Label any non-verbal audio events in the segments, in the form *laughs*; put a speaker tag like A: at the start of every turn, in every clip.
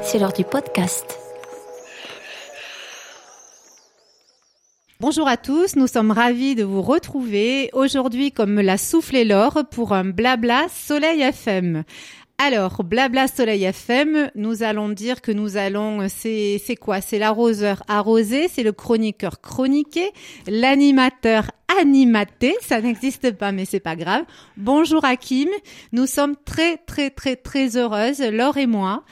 A: c'est l'heure du podcast.
B: Bonjour à tous, nous sommes ravis de vous retrouver aujourd'hui comme me l'a soufflé Laure pour un blabla Soleil FM. Alors, blabla Soleil FM, nous allons dire que nous allons, c'est, quoi? C'est l'arroseur arrosé, c'est le chroniqueur chroniqué, l'animateur animaté, ça n'existe pas mais c'est pas grave. Bonjour Hakim, nous sommes très très très très heureuses, Laure et moi,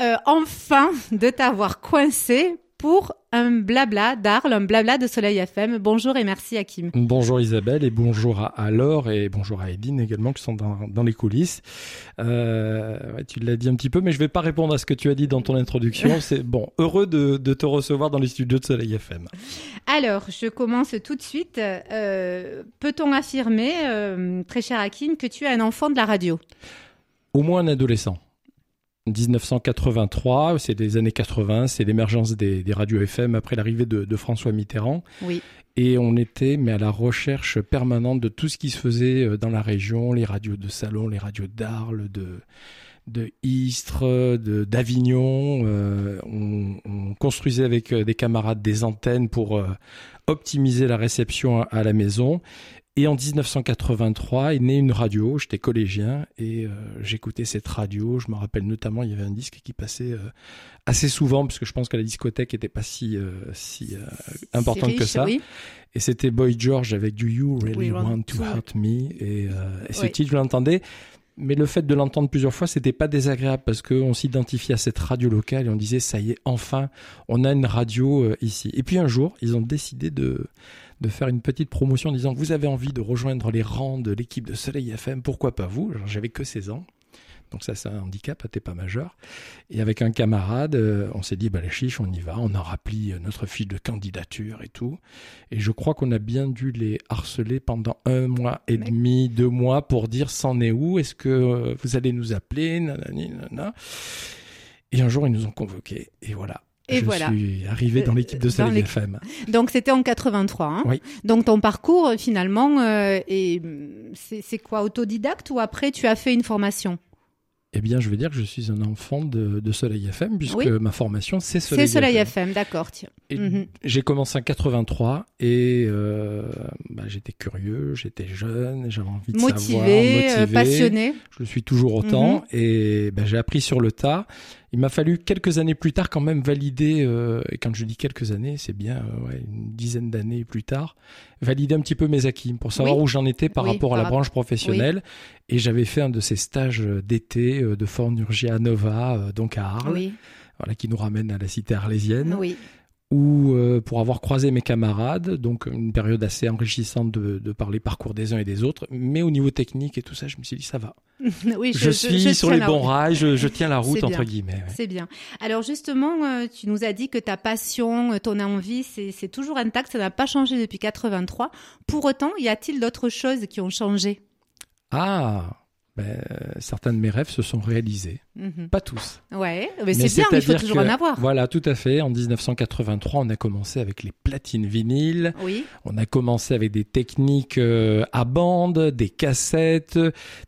B: euh, enfin de t'avoir coincé pour un blabla d'Arles, un blabla de Soleil FM. Bonjour et merci Hakim.
C: Bonjour Isabelle et bonjour à, Laure et bonjour à Edine également qui sont dans, les coulisses. Euh, tu l'as dit un petit peu, mais je vais pas répondre à ce que tu as dit dans ton introduction. *laughs* C'est bon, heureux de, te recevoir dans les studios de Soleil FM.
B: Alors, je commence tout de suite. Euh, peut-on affirmer, euh, très cher Hakim, que tu es un enfant de la radio?
C: Au moins un adolescent. 1983, c'est des années 80, c'est l'émergence des, radios FM après l'arrivée de, François Mitterrand.
B: Oui.
C: Et on était mais à la recherche permanente de tout ce qui se faisait euh, dans la région, les radios de Salon, les radios d'Arles, de, de Istres, de d'Avignon. Euh, on, on, construisait avec euh, des camarades des antennes pour optimiser la réception à la maison. Et en 1983 est née une radio, j'étais collégien et euh, j'écoutais cette radio. Je me rappelle notamment, il y avait un disque qui passait euh, assez souvent, parce que je pense que la discothèque n'était pas si, euh, si importante que ça. Et c'était Boy George avec Do You Really Want to Hurt Me Et, et ce titre, je l'entendais. Mais le fait de l'entendre plusieurs fois, c'était pas désagréable parce qu'on s'identifiait à cette radio locale et on disait ça y est, enfin, on a une radio ici. Et puis un jour, ils ont décidé de de faire une petite promotion en disant vous avez envie de rejoindre les rangs de l'équipe de Soleil FM, pourquoi pas vous? J'avais que 16 ans. Donc ça, c'est un handicap, t'es pas majeur. Et avec un camarade, euh, on s'est dit, bah les chiches, on y va. On a rempli euh, notre fiche de candidature et tout. Et je crois qu'on a bien dû les harceler pendant un mois et demi, deux mois pour dire, c'en est où? Est-ce que euh, vous allez nous appeler? Et un jour, ils nous ont convoqués. Et voilà. Et je voilà. suis arrivé dans l'équipe de Soleil FM.
B: Donc c'était en 83. Hein
C: oui.
B: Donc ton parcours euh, finalement, euh, c'est quoi autodidacte ou après tu as fait une formation?
C: Eh bien, je veux dire que je suis un enfant de, Soleil FM, puisque ma formation, c'est Soleil,
B: C'est Soleil FM, d'accord.
C: Mhm. J'ai commencé en 83 et euh, bah, j'étais curieux, j'étais jeune, j'avais envie de
B: motivé,
C: savoir,
B: motivé, euh, passionné.
C: Je le suis toujours autant mhm. et bah, j'ai appris sur le tas. Il m'a fallu quelques années plus tard quand même valider, euh, et quand je dis quelques années, c'est bien euh, ouais, une dizaine d'années plus tard, valider un petit peu mes acquis pour savoir où j'en étais par rapport à la branche professionnelle. Et j'avais fait un de ces stages d'été de Fornurgia à Nova, donc à Arles, voilà, qui nous ramène à la cité arlésienne.
B: Oui
C: ou euh, pour avoir croisé mes camarades, donc une période assez enrichissante de, de parler parcours des uns et des autres, mais au niveau technique et tout ça, je me suis dit ça va. *laughs*
B: oui,
C: je, suis sur les bons rails, je, tiens la route entre guillemets.
B: C'est bien. Alors justement, euh, tu nous as dit que ta passion, euh, ton envie, c'est toujours intact, ça n'a pas changé depuis 83. Pour autant, y a-t-il d'autres choses qui ont changé?
C: Ah, ben, certains de mes rêves se sont réalisés. Mhm. Pas tous.
B: Ouais, mais, c'est bien, il faut toujours en avoir.
C: Voilà, tout à fait. En 1983, on a commencé avec les platines vinyles.
B: Oui.
C: On a commencé avec des techniques euh, à bande, des cassettes,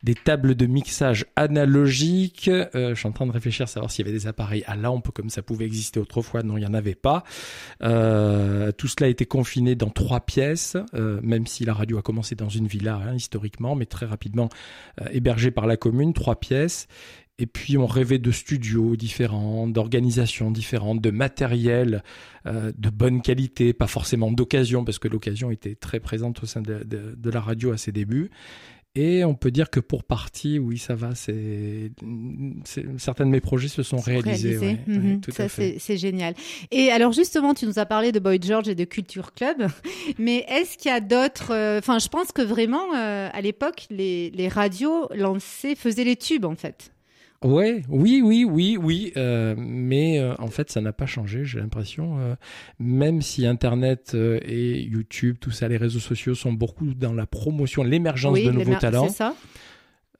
C: des tables de mixage analogiques. Euh, je suis en train de réfléchir à savoir s'il y avait des appareils à lampe comme ça pouvait exister autrefois. Non, il n'y en avait pas. Euh, tout cela a été confiné dans trois pièces, même si la radio a commencé dans une villa hein, historiquement, mais très rapidement hébergée par la commune, trois pièces. Et puis on rêvait de studios différents, d'organisations différentes, de matériel euh, de bonne qualité, pas forcément d'occasion, parce que l'occasion était très présente au sein de, la radio à ses débuts. Et on peut dire que pour partie, oui, ça va. C'est certains de mes projets se sont réalisés.
B: Mhm. ça, c'est génial. Et alors justement, tu nous as parlé de Boy George et de Culture Club, *laughs* mais est-ce qu'il y a d'autres euh, Enfin, je pense que vraiment, euh, à l'époque, les, les radios lancées faisaient les tubes en fait.
C: Ouais, oui, oui, oui, oui, euh, mais euh, en fait, ça n'a pas changé. J'ai l'impression, euh, même si Internet et YouTube, tout ça, les réseaux sociaux sont beaucoup dans la promotion, l'émergence de nouveaux talents.
B: Ça.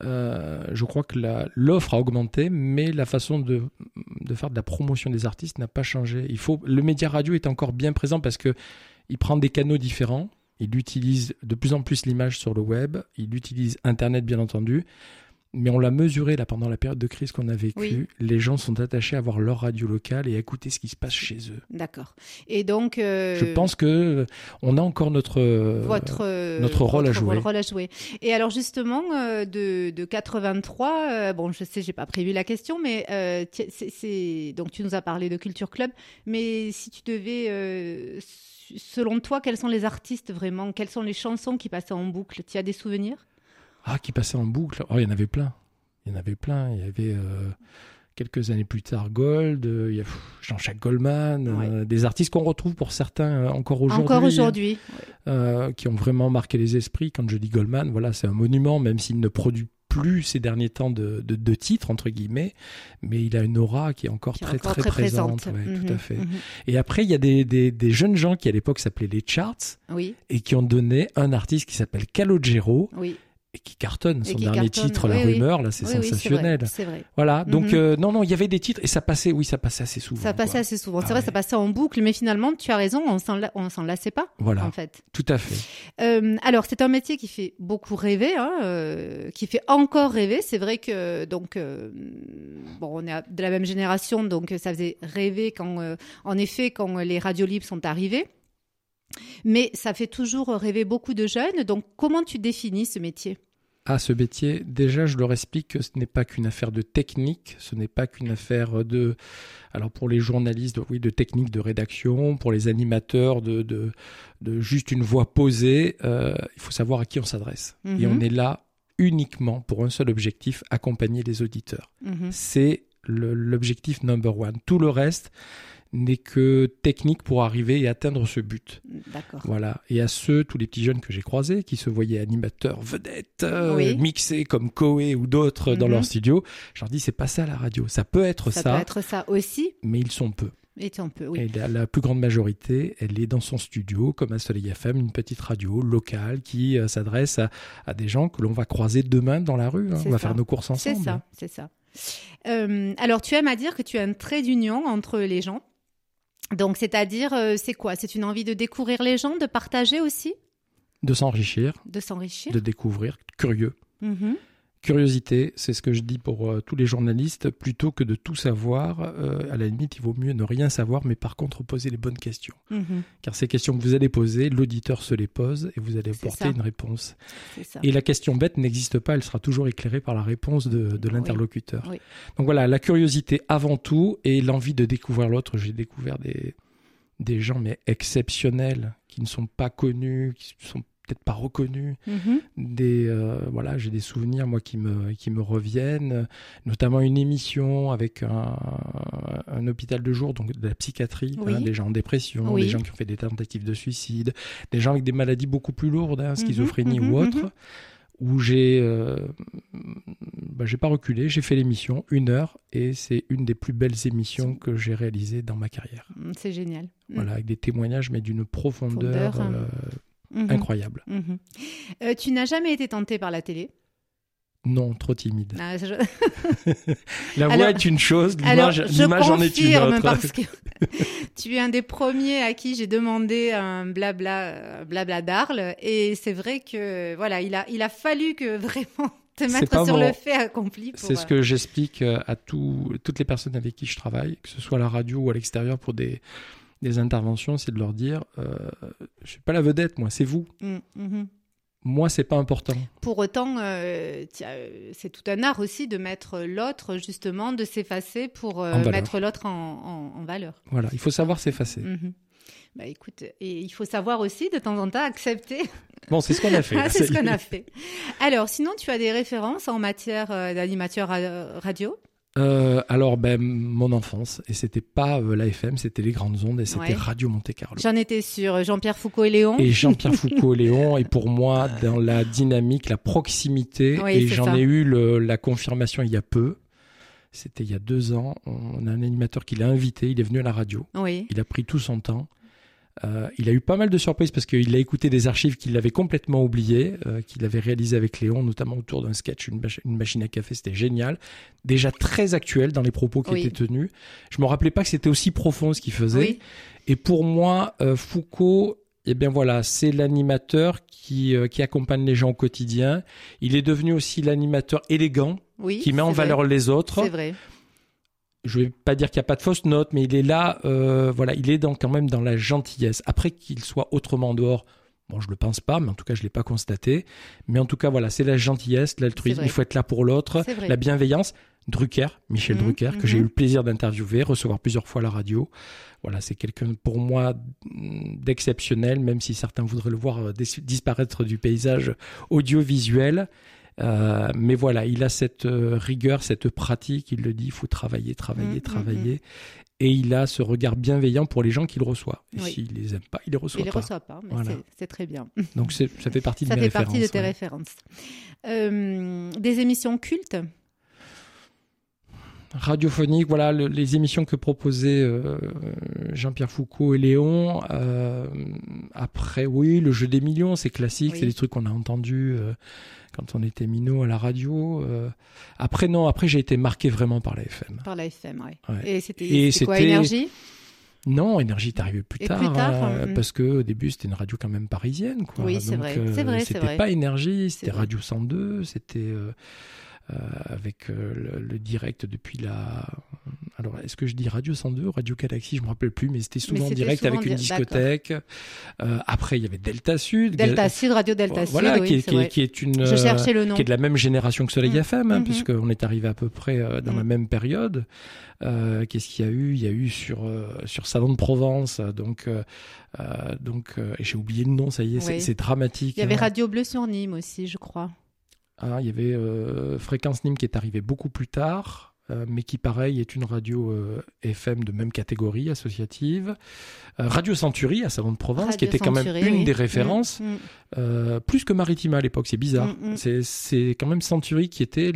C: je crois que l'offre a augmenté, mais la façon de, de, faire de la promotion des artistes n'a pas changé. Il faut, le média radio est encore bien présent parce que il prend des canaux différents. Il utilise de plus en plus l'image sur le web. Il utilise Internet, bien entendu mais on l'a mesuré là pendant la période de crise qu'on a vécue.
B: Oui.
C: Les gens sont attachés à voir leur radio locale et à écouter ce qui se passe chez eux.
B: D'accord. Et donc, euh,
C: Je pense que euh, on a encore notre euh,
B: votre, euh,
C: notre rôle à jouer.
B: rôle à jouer. Et alors justement, euh, de, de 83, euh, bon, je sais, j'ai pas prévu la question, mais c'est donc tu nous as parlé de Culture Club, mais si tu devais, selon toi, quels sont les artistes vraiment, quelles sont les chansons qui passaient en boucle? Tu as des souvenirs?
C: Ah qui passait en boucle. Oh, il y en avait plein. Il y en avait plein. Il y avait euh, quelques années plus tard Gold, euh, il y a pff, Jean-Jacques Goldman, euh, des artistes qu'on retrouve pour certains euh, encore aujourd'hui.
B: Encore aujourd'hui.
C: euh, qui ont vraiment marqué les esprits. Quand je dis Goldman, voilà, c'est un monument, même s'il ne produit plus ces derniers temps de, de, de titres, entre guillemets, mais il a une aura qui est encore
B: qui est
C: très,
B: encore
C: très,
B: très
C: présente.
B: présente.
C: ouais,
B: Mhm,
C: Tout à fait.
B: mhm.
C: Et après, il y a des, des, des jeunes gens qui, à l'époque, s'appelaient les Charts
B: Oui,
C: et qui ont donné un artiste qui s'appelle Calogero
B: oui.
C: Et qui cartonne. Son
B: qui
C: dernier
B: cartonne,
C: titre,
B: oui,
C: La
B: oui.
C: Rumeur, là, c'est
B: Oui,
C: sensationnel.
B: C'est vrai.
C: voilà. Donc,
B: Mhm.
C: euh, non, non, il y avait des titres et ça passait, oui, ça passait assez souvent.
B: Ça passait
C: quoi.
B: assez souvent. C'est
C: Ah
B: vrai,
C: ouais.
B: ça passait en boucle, mais finalement, tu as raison, on s'en on s'en lassait pas,
C: Voilà,
B: en fait.
C: tout à fait.
B: Euh, alors, c'est un métier qui fait beaucoup rêver, hein, euh, qui fait encore rêver. C'est vrai que, donc, euh, bon, on est de la même génération, donc ça faisait rêver quand, euh, en effet, quand les radios libres sont arrivées. Mais ça fait toujours rêver beaucoup de jeunes. Donc, comment tu définis ce métier?
C: À ce métier, déjà, je leur explique que ce n'est pas qu'une affaire de technique, ce n'est pas qu'une affaire de, alors pour les journalistes, oui, de technique de rédaction, pour les animateurs, de, de, de juste une voix posée. Euh, il faut savoir à qui on s'adresse.
B: Mhm.
C: Et on est là uniquement pour un seul objectif, accompagner les auditeurs.
B: Mhm.
C: C'est l'objectif number one. Tout le reste n'est que technique pour arriver et atteindre ce but.
B: D'accord.
C: Voilà. Et à ceux, tous les petits jeunes que j'ai croisés, qui se voyaient animateurs vedettes, euh,
B: Oui.
C: mixés comme Koé ou d'autres dans
B: Mhm.
C: leur studio, je leur dis c'est pas ça la radio. Ça peut être
B: Ça,
C: ça,
B: peut être ça aussi.
C: mais ils sont peu.
B: Et peu, oui.
C: Et la, la plus grande majorité, elle est dans son studio, comme à Soleil FM, une petite radio locale qui euh, s'adresse à, à des gens que l'on va croiser demain dans la rue. hein.
B: C'est
C: On va
B: ça.
C: faire nos courses
B: C'est
C: ensemble.
B: ça, c'est ça. Euh, alors, tu aimes à dire que tu as un trait d'union entre les gens. Donc, c'est-à-dire, euh, c'est quoi? C'est une envie de découvrir les gens, de partager aussi,
C: De s'enrichir,
B: de s'enrichir
C: de découvrir, curieux.
B: Mhm.
C: Curiosité, c'est ce que je dis pour euh, tous les journalistes, plutôt que de tout savoir, euh, à la limite, il vaut mieux ne rien savoir, mais par contre poser les bonnes questions.
B: Mhm.
C: Car ces questions que vous allez poser, l'auditeur se les pose et vous allez apporter une réponse. Et la question bête n'existe pas, elle sera toujours éclairée par la réponse de, de l'interlocuteur.
B: Oui.
C: Donc voilà, la curiosité avant tout et l'envie de découvrir l'autre. J'ai découvert des, des gens mais exceptionnels qui ne sont pas connus, qui ne sont peut-être pas reconnus.
B: Mhm.
C: Des euh, voilà, j'ai des souvenirs moi qui me qui me reviennent, notamment une émission avec un, un hôpital de jour, donc de la psychiatrie,
B: Oui.
C: hein, des gens en dépression,
B: Oui.
C: des gens qui ont fait des tentatives de suicide, des gens avec des maladies beaucoup plus lourdes, hein, schizophrénie
B: mhm,
C: ou autre,
B: mhm.
C: où j'ai euh, bah, j'ai pas reculé, j'ai fait l'émission une heure et c'est une des plus belles émissions que j'ai réalisées dans ma carrière.
B: Mm, C'est génial. Mm.
C: Voilà, avec des témoignages mais d'une profondeur
B: Profondeur, hein.
C: euh,
B: Mhm.
C: incroyable.
B: Mhm. Euh, tu n'as jamais été tenté par la télé
C: Non, trop timide.
B: Ah, je- *laughs*
C: La voix
B: Alors-
C: est une chose, l'image en est une autre.
B: parce que *laughs* tu es un des premiers à qui j'ai demandé un blabla, un blabla d'Arles et c'est vrai que voilà, il a, il a fallu que *laughs* vraiment te mettre sur
C: mon-
B: le fait accompli. pour,
C: C'est ce que j'explique euh, à tout- toutes les personnes avec qui je travaille, que ce soit à la radio ou à l'extérieur pour des, des interventions, c'est de leur dire euh, je suis pas la vedette, moi, c'est vous.
B: mm, mhm.
C: Moi, c'est pas important.
B: Pour autant, euh, euh, c'est tout un art aussi de mettre l'autre justement, de s'effacer pour euh, mettre l'autre en, en- en valeur.
C: Voilà, il faut savoir s'effacer.
B: Mhm. Bah écoute, et il faut savoir aussi de temps en temps accepter *laughs*
C: Bon, c'est ce qu'on a fait.
B: Ah, c'est ce qu'on a *laughs* fait. Alors, sinon, tu as des références en matière d'animateur ra- radio?
C: Euh, alors, ben, mon enfance, et c'était pas euh, la FM, c'était les grandes ondes, et c'était
B: Ouais.
C: Radio Monte Carlo.
B: J'en étais sur Jean-Pierre Foucault et Léon.
C: Et Jean-Pierre *laughs* Foucault et Léon, et pour moi, dans la dynamique, la proximité,
B: Oui,
C: et j'en ai eu le- la confirmation il y a peu. C'était il y a deux ans. On a un animateur qui l'a invité, il est venu à la radio.
B: Oui.
C: Il a pris tout son temps. Euh, il a eu pas mal de surprises parce qu'il a écouté des archives qu'il avait complètement oubliées, euh, qu'il avait réalisées avec Léon, notamment autour d'un sketch, une, mach- une machine à café, c'était génial. Déjà très actuel dans les propos qui
B: Oui.
C: étaient tenus. Je me rappelais pas que c'était aussi profond ce qu'il faisait.
B: Oui.
C: Et pour moi, euh, Foucault eh bien voilà, c'est l'animateur qui, qui accompagne les gens au quotidien. Il est devenu aussi l'animateur élégant
B: Oui.
C: qui met en
B: vrai.
C: valeur les autres.
B: C'est vrai.
C: Je vais pas dire qu'il n'y a pas de fausses notes, mais il est là, euh, voilà, il est dans, quand même dans la gentillesse. Après qu'il soit autrement en dehors, bon, je le pense pas, mais en tout cas, je l'ai pas constaté. Mais en tout cas, voilà, c'est la gentillesse, l'altruisme. Il faut être là pour l'autre, la bienveillance. Drucker, Michel
B: Mhm,
C: Drucker, que j'ai
B: mhm.
C: eu le plaisir d'interviewer, recevoir plusieurs fois à la radio. Voilà, c'est quelqu'un pour moi d'exceptionnel, même si certains voudraient le voir euh, dis- disparaître du paysage audiovisuel. Euh, mais voilà, il a cette euh, rigueur, cette pratique. Il le dit, il faut travailler, travailler,
B: Mhm,
C: travailler. Et il a ce regard bienveillant pour les gens qu'il reçoit. Et
B: Oui.
C: s'il les aime pas, il les reçoit
B: Il les
C: pas.
B: reçoit pas, mais
C: Voilà.
B: c'est- très bien.
C: Donc ça fait partie de
B: Ça
C: mes
B: fait
C: références.
B: partie de tes
C: ouais.
B: références. Euh, des émissions cultes?
C: Radiophonique, voilà le- les émissions que proposaient euh, Jean-Pierre Foucault et Léon. Euh, après, oui, le jeu des millions, c'est classique,
B: Oui.
C: c'est des trucs qu'on a entendus euh, quand on était minot à la radio. euh. Après, non, après j'ai été marqué vraiment par la FM.
B: par la FM. Ouais. Et c'était quoi, Énergie?
C: Non, Énergie est arrivé plus
B: Et
C: tard,
B: plus tard,
C: hein, parce que au début c'était une radio quand même parisienne, quoi.
B: Oui, c'est vrai,
C: euh,
B: c'est vrai,
C: C'était pas Énergie, c'était. Radio 102, c'était euh, euh, avec euh, le, le direct depuis la. Alors, est-ce que je dis Radio 102 ou Radio Galaxy? Je me rappelle plus, mais c'était souvent en direct
B: souvent
C: avec une discothèque. Euh, après, il y avait Delta Sud.
B: Delta Sud, Radio Delta Sud,
C: voilà, qui, est,
B: c'est
C: qui, est,
B: vrai.
C: qui est une.
B: Je
C: euh,
B: cherchais le nom.
C: qui est de la même génération que Soleil
B: Mm.
C: FM, hein,
B: Mhm.
C: puisqu'on est arrivé à peu près euh, dans la
B: Mm.
C: même période. Euh, Qu'est-ce qu'il y a eu? Il y a eu sur euh, sur Salon de Provence, euh, donc euh, euh, donc euh, et j'ai oublié le nom, ça y est,
B: Oui.
C: c'est dramatique.
B: Il y avait
C: hein.
B: Radio Bleu sur Nîmes aussi, je crois.
C: Ah, il y avait euh, Fréquence Nîmes qui est arrivé beaucoup plus tard. euh, mais qui pareil est une radio euh, FM de même catégorie associative. Euh, radio Century à Salon de Provence, qui était quand même une
B: oui.
C: des références,
B: Mm, mm.
C: plus que Maritima à l'époque, c'est bizarre.
B: Mm.
C: C'est- quand même Century qui était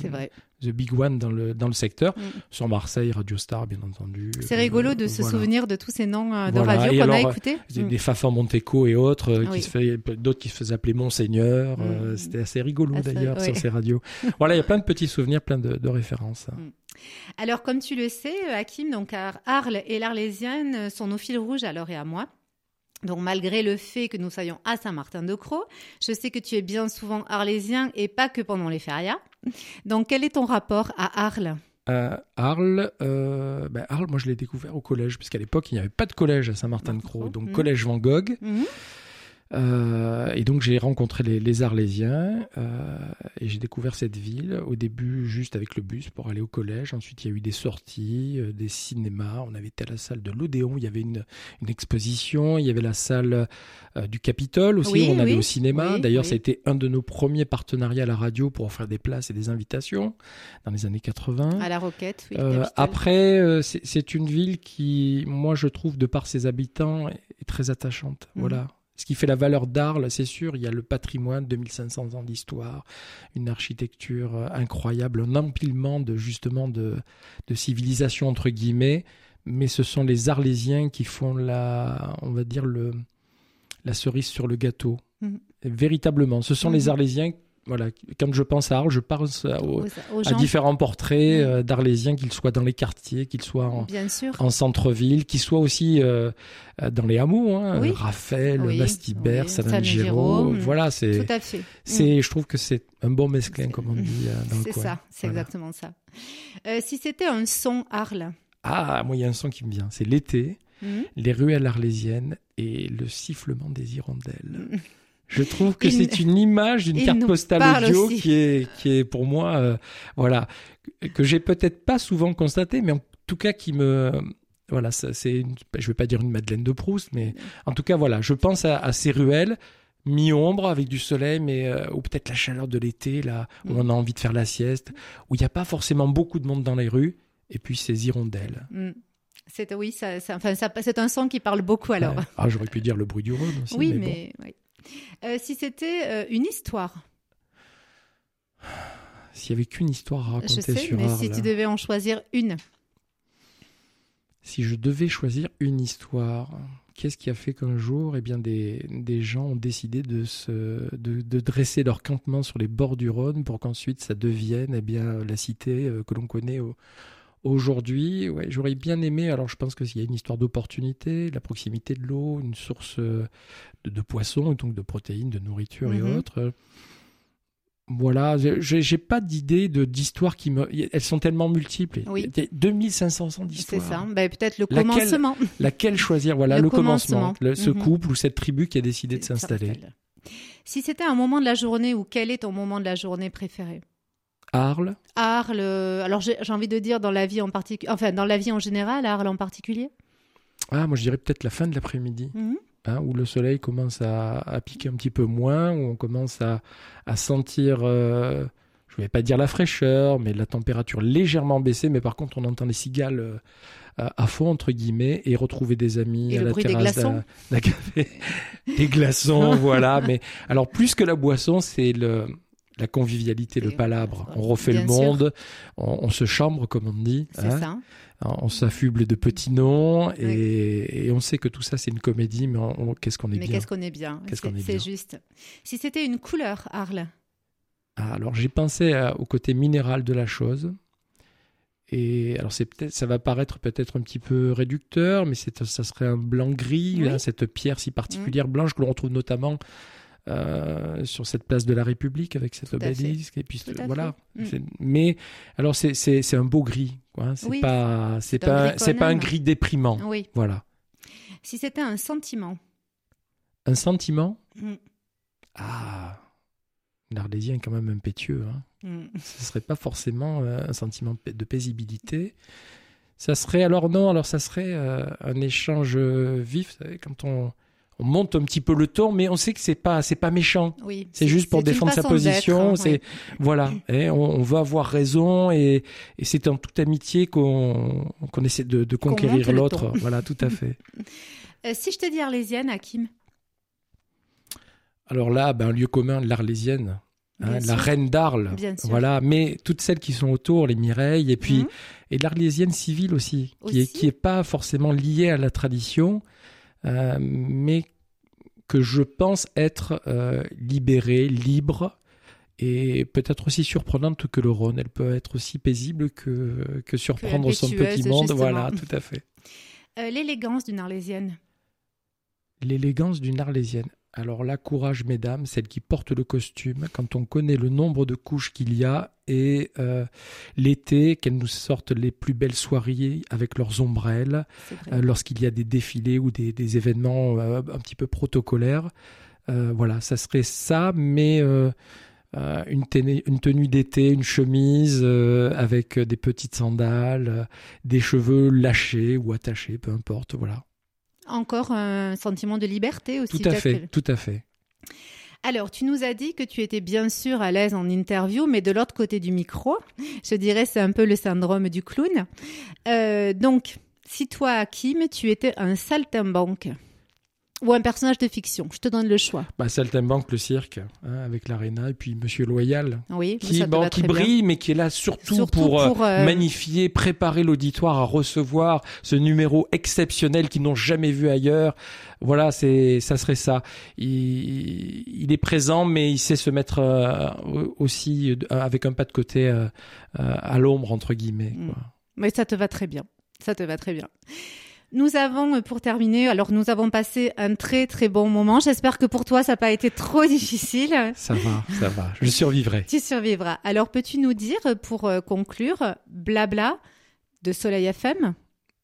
B: C'est vrai.
C: The big one dans le, dans le secteur.
B: Mm.
C: Sur Marseille, Radio Star, bien entendu.
B: C'est
C: Euh,
B: rigolo de se
C: voilà.
B: souvenir de tous ces noms euh, de
C: Voilà.
B: radio qu'on a écoutés.
C: Des,
B: Mm.
C: des Fafan Monteco et autres, euh,
B: Oui.
C: qui d'autres qui se faisaient appeler Monseigneur. euh,
B: Mm.
C: C'était assez rigolo
B: Ah,
C: d'ailleurs sur ces radios. *laughs* voilà, il y a plein de petits souvenirs, plein de, de références.
B: Alors, comme tu le sais, euh, Hakim, donc Ar- Arles et l'Arlésienne euh, sont nos fils rouges à l'heure et à moi. Donc, malgré le fait que nous soyons à Saint-Martin-de-Croix, je sais que tu es bien souvent arlésien et pas que pendant les férias. Donc, quel est ton rapport à Arles?
C: Euh, Arles, euh, ben, Arles, moi je l'ai découvert au collège, puisqu'à l'époque il n'y avait pas de collège à Saint-Martin-de-Croix, donc
B: Mhm.
C: collège Van Gogh.
B: Mhm.
C: Euh, et donc j'ai rencontré les, les Arlésiens euh, et j'ai découvert cette ville au début juste avec le bus pour aller au collège. Ensuite il y a eu des sorties, euh, des cinémas. On avait été à la salle de l'Odéon, il y avait une, une exposition. Il y avait la salle du Capitole aussi,
B: Oui,
C: où on allait
B: oui,
C: au cinéma.
B: oui,
C: D'ailleurs ça a été un de nos premiers partenariats à la radio pour offrir des places et des invitations dans les années 80.
B: À la Roquette, oui.
C: Après, c'est une ville qui, moi, je trouve, de par ses habitants, est est très attachante.
B: Mhm.
C: Voilà. Ce qui fait la valeur d'Arles, c'est sûr, il y a le patrimoine, 2500 ans d'histoire, une architecture euh, incroyable, un empilement de justement de, de civilisation entre guillemets, mais ce sont les Arlésiens qui font la, on va dire le, la cerise sur le gâteau. Et Véritablement, ce sont les Arlésiens. Voilà, quand je pense à Arles, je pense à- aux,
B: Aux, aux
C: à
B: gens,
C: différents portraits
B: Mhm.
C: euh, d'Arlésiens, qu'ils soient dans les quartiers, qu'ils soient en, centre-ville, qu'ils soient aussi euh, euh, dans les hameaux, hein,
B: Oui.
C: Raphaël,
B: Oui,
C: Bastibert,
B: oui.
C: Salingero, Voilà, c'est,
B: Tout à fait.
C: c'est, je trouve que c'est un bon mesclin,
B: C'est-
C: comme on dit euh, dans le
B: C'est
C: coin.
B: ça, c'est
C: Voilà.
B: exactement ça. Euh, si c'était un son Arles,
C: Ah, moi, il y a un son qui me vient. C'est l'été,
B: hmm,
C: les ruelles arlésiennes et le sifflement des hirondelles. Je trouve que c'est une image d'une carte postale audio
B: aussi.
C: qui est, qui est pour moi, euh, voilà, que- j'ai peut-être pas souvent constaté, mais en tout cas qui me, voilà, c'est, une- je vais pas dire une Madeleine de Proust, mais en tout cas, voilà, je pense à, à ces ruelles mi-ombre avec du soleil, mais euh, ou peut-être la chaleur de l'été, là, où
B: Mm.
C: on a envie de faire la sieste, où il n'y a pas forcément beaucoup de monde dans les rues, et puis ces hirondelles.
B: hmm. C'est oui, ça, ça- enfin, ça- c'est un son qui parle beaucoup alors.
C: Ouais. Ah, j'aurais pu dire le bruit du Rhône aussi.
B: oui,
C: mais,
B: mais, oui. Euh, si c'était euh, une histoire,
C: s'il y avait qu'une histoire à
B: je
C: raconter
B: sais,
C: sur
B: mais si
C: Arles.
B: tu devais en choisir une,
C: Si je devais choisir une histoire, qu'est-ce qui a fait qu'un jour, eh bien, des, des gens ont décidé de, se, de, de dresser leur campement sur les bords du Rhône pour qu'ensuite ça devienne eh bien, la cité euh, que l'on connaît au- Aujourd'hui, ouais, j'aurais bien aimé. Alors, je pense qu'il y a une histoire d'opportunité, la proximité de l'eau, une source euh, de, de poissons, donc de protéines, de nourriture et
B: Mhm.
C: autres. Voilà, j'ai pas d'idée de d'histoire qui me. Elles sont tellement multiples.
B: Oui.
C: Il y a 2500 ans
B: C'est ça. Ben, peut-être le
C: Laquelle-
B: commencement.
C: Laquelle choisir? Voilà
B: Le
C: le, commencement,
B: commencement.
C: Le- ce
B: Mhm.
C: couple ou cette tribu qui a décidé de s'installer.
B: Si c'était un moment de la journée ou quel est ton moment de la journée préféré?
C: Arles,
B: Arles, euh, alors j'ai envie de dire dans la vie en particulier, enfin dans la vie en général, Arles en particulier.
C: ah, moi je dirais peut-être la fin de l'après-midi.
B: Mhm.
C: hein, où le soleil commence à, à piquer un petit peu moins, où on commence à, à sentir, euh, je vais pas dire la fraîcheur, mais la température légèrement baissée, mais par contre on entend les cigales euh, à, fond, entre guillemets, et retrouver des amis
B: Et
C: à
B: le
C: la
B: bruit
C: terrasse d'un café. *laughs* des glaçons, voilà. Mais alors plus que la boisson, c'est le... La convivialité, le palabre. On refait
B: Bien
C: le monde, on, on se chambre, comme on dit.
B: C'est
C: hein.
B: ça.
C: On s'affuble de petits noms et, et on sait que tout ça c'est une comédie, mais qu'est-ce qu'on est
B: Mais
C: bien.
B: qu'est-ce qu'on est bien.
C: Qu'est-ce
B: C'est
C: qu'on est
B: c'est juste. Si c'était une couleur, Arles.
C: Ah, alors j'ai pensé à- au côté minéral de la chose. Et alors c'est peut-être, ça va paraître peut-être un petit peu réducteur, mais ça serait un blanc gris,
B: Oui.
C: cette pierre si particulière blanche que l'on retrouve notamment euh, sur cette place de la République avec cet obélisque. Et puis voilà.
B: Mm.
C: Mais alors c'est, un beau gris, hein. C'est
B: Oui,
C: pas, c'est pas, c'est pas un gris déprimant.
B: Oui.
C: Voilà.
B: Si c'était un sentiment.
C: Un sentiment.
B: Mm.
C: Ah, l'Arlésien est quand même impétueux. Hein.
B: Mm.
C: ce serait pas forcément euh, un sentiment de pa- de paisibilité. Ça serait alors non, alors ça serait euh, un échange vif, vous savez, quand on, on monte un petit peu le ton, mais on sait que c'est pas c'est pas méchant.
B: Oui.
C: C'est juste pour défendre sa position. C'est voilà, et on, on veut avoir raison et, et c'est en toute amitié qu'on qu'on essaie de, conquérir l'autre. Voilà, tout à fait. *laughs*
B: Euh, si je te dis arlésienne, Hakim.
C: Alors là, ben, un lieu commun, l'Arlésienne. hein, la reine d'Arles,
B: Bien sûr.
C: voilà, mais toutes celles qui sont autour, les Mireilles, et puis
B: Mhm.
C: et l'Arlésienne civile aussi, qui est qui est pas forcément liée à la tradition, euh, mais que je pense être euh, libérée, libre et peut-être aussi surprenante que le Rhône. Elle peut être aussi paisible que que surprendre son petit monde.
B: justement.
C: Voilà, tout à fait.
B: Euh, L'élégance d'une arlésienne.
C: L'élégance d'une Arlésienne. Alors là, courage, mesdames, celle qui porte le costume, quand on connaît le nombre de couches qu'il y a, et euh, l'été, qu'elles nous sortent les plus belles soirées avec leurs ombrelles, euh, lorsqu'il y a des défilés ou des, des événements euh, un petit peu protocolaires. Euh, voilà, ça serait ça, mais une, tenue, une tenue d'été, une chemise euh, avec des petites sandales, euh, des cheveux lâchés ou attachés, peu importe, voilà.
B: Encore un sentiment de liberté aussi.
C: Tout à fait, tout à fait.
B: Alors, tu nous as dit que tu étais bien sûr à l'aise en interview, mais de l'autre côté du micro, je dirais c'est un peu le syndrome du clown. Euh, donc, si toi, Hakim, tu étais un saltimbanque ou un personnage de fiction, je te donne le choix.
C: Bah, Saltimbanque, le cirque, hein, avec l'Arena, et puis Monsieur Loyal,
B: Oui,
C: qui,
B: ça te
C: bon,
B: va
C: qui
B: très bien.
C: brille, mais qui est là surtout,
B: Surtout
C: pour, euh,
B: pour, euh,
C: magnifier, préparer l'auditoire à recevoir ce numéro exceptionnel qu'ils n'ont jamais vu ailleurs. Voilà, c'est, ça serait ça. Il, il est présent, mais il sait se mettre euh, aussi euh, avec un pas de côté à l'ombre entre guillemets.
B: Mm.
C: quoi.
B: Mais ça te va très bien. Ça te va très bien. Nous avons, euh, pour terminer, alors nous avons passé un très très bon moment. J'espère que pour toi, ça n'a pas été trop *laughs* difficile.
C: Ça va, ça va. Je survivrai.
B: Tu survivras. Alors, peux-tu nous dire, pour euh, conclure, blabla de Soleil FM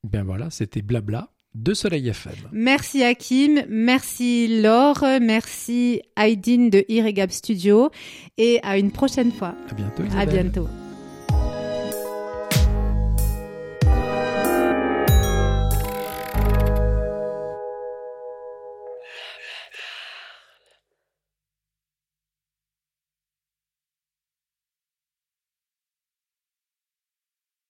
C: Ben voilà, c'était blabla de Soleil FM.
B: Merci Hakim, merci Laure, merci Aydin de Irregab Studio et à une prochaine fois.
C: À bientôt.
B: À bientôt.